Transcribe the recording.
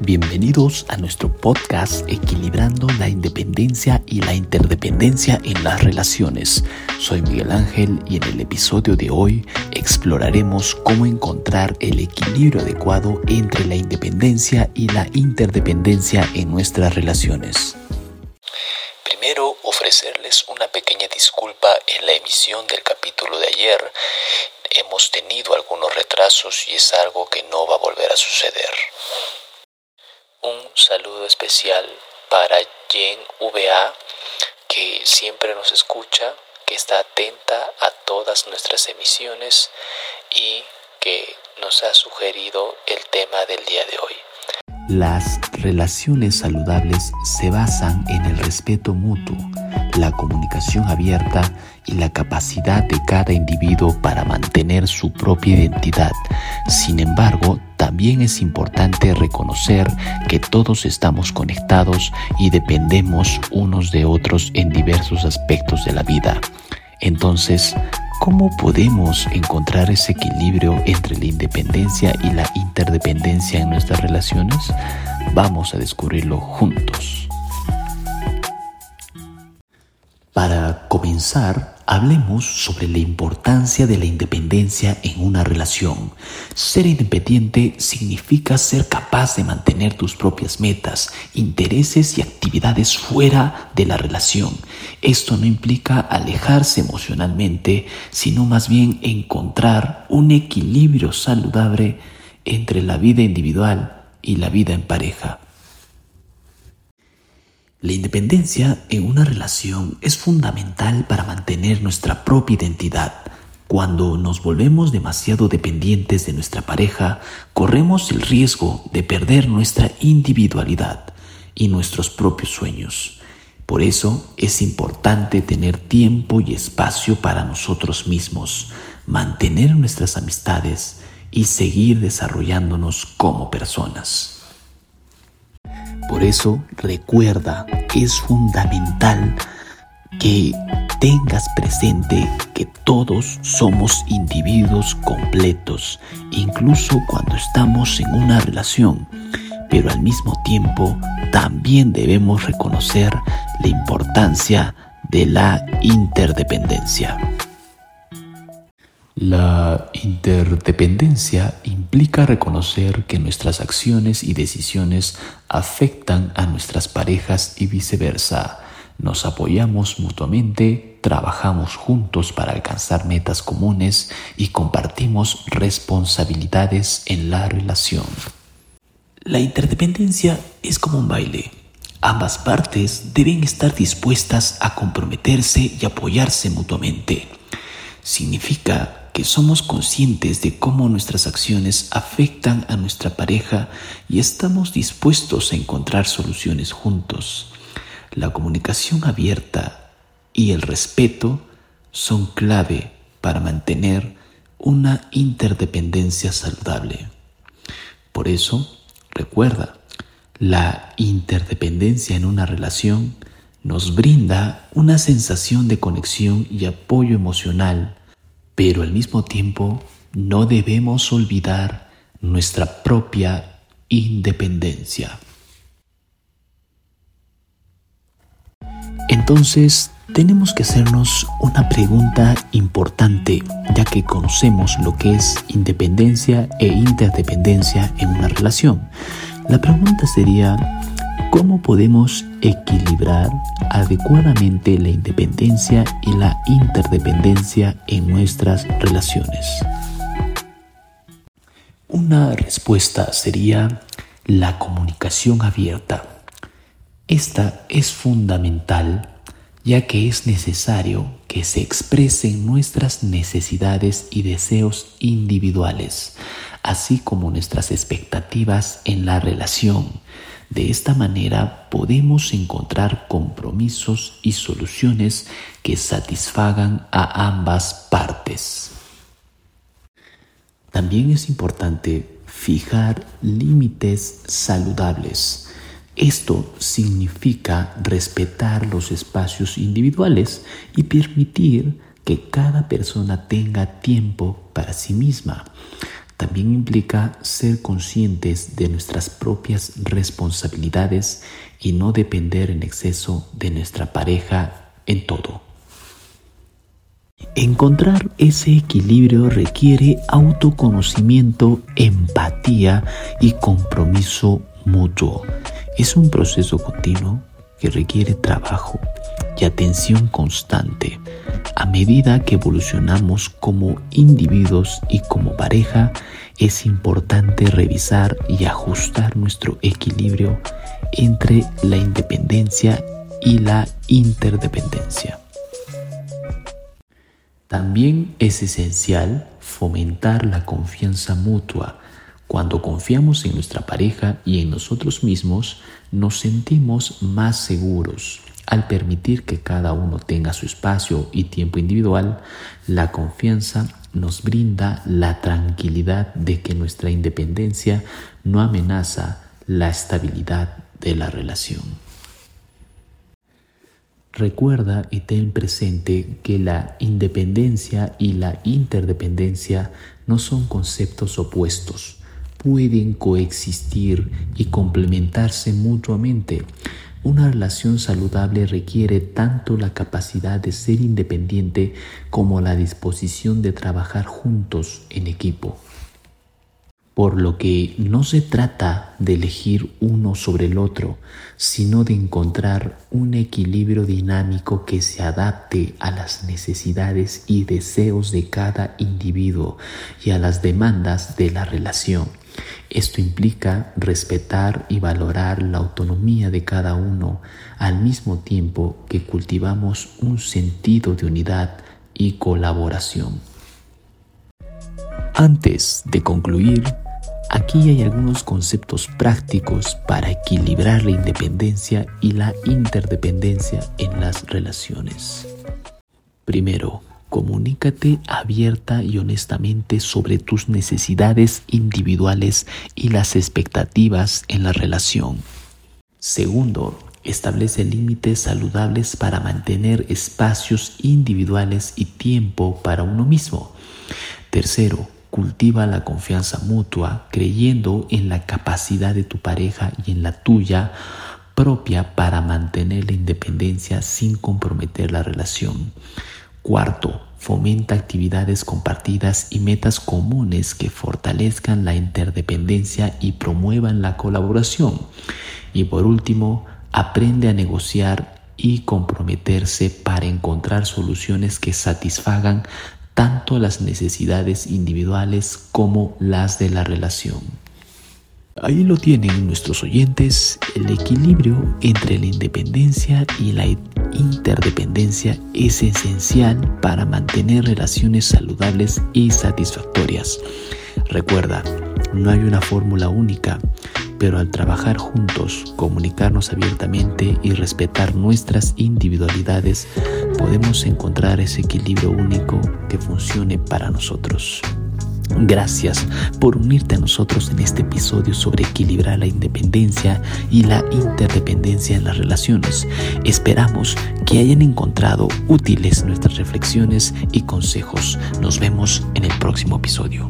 Bienvenidos a nuestro podcast Equilibrando la Independencia y la Interdependencia en las Relaciones. Soy Miguel Ángel y en el episodio de hoy exploraremos cómo encontrar el equilibrio adecuado entre la independencia y la interdependencia en nuestras relaciones. Primero, ofrecerles una pequeña disculpa en la emisión del capítulo de ayer. Hemos tenido algunos retrasos y es algo que no va a volver a suceder. Un saludo especial para Jen VA, que siempre nos escucha, que está atenta a todas nuestras emisiones y que nos ha sugerido el tema del día de hoy. Las relaciones saludables se basan en el respeto mutuo, la comunicación abierta y la capacidad de cada individuo para mantener su propia identidad. Sin embargo, también es importante reconocer que todos estamos conectados y dependemos unos de otros en diversos aspectos de la vida. Entonces, ¿cómo podemos encontrar ese equilibrio entre la independencia y la interdependencia en nuestras relaciones? Vamos a descubrirlo juntos. Para comenzar, Hablemos sobre la importancia de la independencia en una relación. Ser independiente significa ser capaz de mantener tus propias metas, intereses y actividades fuera de la relación. Esto no implica alejarse emocionalmente, sino más bien encontrar un equilibrio saludable entre la vida individual y la vida en pareja. La independencia en una relación es fundamental para mantener nuestra propia identidad. Cuando nos volvemos demasiado dependientes de nuestra pareja, corremos el riesgo de perder nuestra individualidad y nuestros propios sueños. Por eso es importante tener tiempo y espacio para nosotros mismos, mantener nuestras amistades y seguir desarrollándonos como personas. Por eso recuerda, es fundamental que tengas presente que todos somos individuos completos, incluso cuando estamos en una relación, pero al mismo tiempo también debemos reconocer la importancia de la interdependencia. La interdependencia implica reconocer que nuestras acciones y decisiones afectan a nuestras parejas y viceversa. Nos apoyamos mutuamente, trabajamos juntos para alcanzar metas comunes y compartimos responsabilidades en la relación. La interdependencia es como un baile. Ambas partes deben estar dispuestas a comprometerse y apoyarse mutuamente. Significa que somos conscientes de cómo nuestras acciones afectan a nuestra pareja y estamos dispuestos a encontrar soluciones juntos. La comunicación abierta y el respeto son clave para mantener una interdependencia saludable. Por eso, recuerda, la interdependencia en una relación nos brinda una sensación de conexión y apoyo emocional pero al mismo tiempo no debemos olvidar nuestra propia independencia. Entonces, tenemos que hacernos una pregunta importante, ya que conocemos lo que es independencia e interdependencia en una relación. La pregunta sería, ¿Cómo podemos equilibrar adecuadamente la independencia y la interdependencia en nuestras relaciones? Una respuesta sería la comunicación abierta. Esta es fundamental ya que es necesario que se expresen nuestras necesidades y deseos individuales, así como nuestras expectativas en la relación de esta manera podemos encontrar compromisos y soluciones que satisfagan a ambas partes. También es importante fijar límites saludables. Esto significa respetar los espacios individuales y permitir que cada persona tenga tiempo para sí misma. También implica ser conscientes de nuestras propias responsabilidades y no depender en exceso de nuestra pareja en todo. Encontrar ese equilibrio requiere autoconocimiento, empatía y compromiso mutuo. Es un proceso continuo que requiere trabajo y atención constante. A medida que evolucionamos como individuos y como pareja, es importante revisar y ajustar nuestro equilibrio entre la independencia y la interdependencia. También es esencial fomentar la confianza mutua. Cuando confiamos en nuestra pareja y en nosotros mismos, nos sentimos más seguros. Al permitir que cada uno tenga su espacio y tiempo individual, la confianza nos brinda la tranquilidad de que nuestra independencia no amenaza la estabilidad de la relación. Recuerda y ten presente que la independencia y la interdependencia no son conceptos opuestos, pueden coexistir y complementarse mutuamente. Una relación saludable requiere tanto la capacidad de ser independiente como la disposición de trabajar juntos en equipo. Por lo que no se trata de elegir uno sobre el otro, sino de encontrar un equilibrio dinámico que se adapte a las necesidades y deseos de cada individuo y a las demandas de la relación. Esto implica respetar y valorar la autonomía de cada uno al mismo tiempo que cultivamos un sentido de unidad y colaboración. Antes de concluir, aquí hay algunos conceptos prácticos para equilibrar la independencia y la interdependencia en las relaciones. Primero, Comunícate abierta y honestamente sobre tus necesidades individuales y las expectativas en la relación. Segundo, establece límites saludables para mantener espacios individuales y tiempo para uno mismo. Tercero, cultiva la confianza mutua creyendo en la capacidad de tu pareja y en la tuya propia para mantener la independencia sin comprometer la relación. Cuarto, fomenta actividades compartidas y metas comunes que fortalezcan la interdependencia y promuevan la colaboración. Y por último, aprende a negociar y comprometerse para encontrar soluciones que satisfagan tanto las necesidades individuales como las de la relación. Ahí lo tienen nuestros oyentes, el equilibrio entre la independencia y la interdependencia es esencial para mantener relaciones saludables y satisfactorias. Recuerda, no hay una fórmula única, pero al trabajar juntos, comunicarnos abiertamente y respetar nuestras individualidades, podemos encontrar ese equilibrio único que funcione para nosotros. Gracias por unirte a nosotros en este episodio sobre equilibrar la independencia y la interdependencia en las relaciones. Esperamos que hayan encontrado útiles nuestras reflexiones y consejos. Nos vemos en el próximo episodio.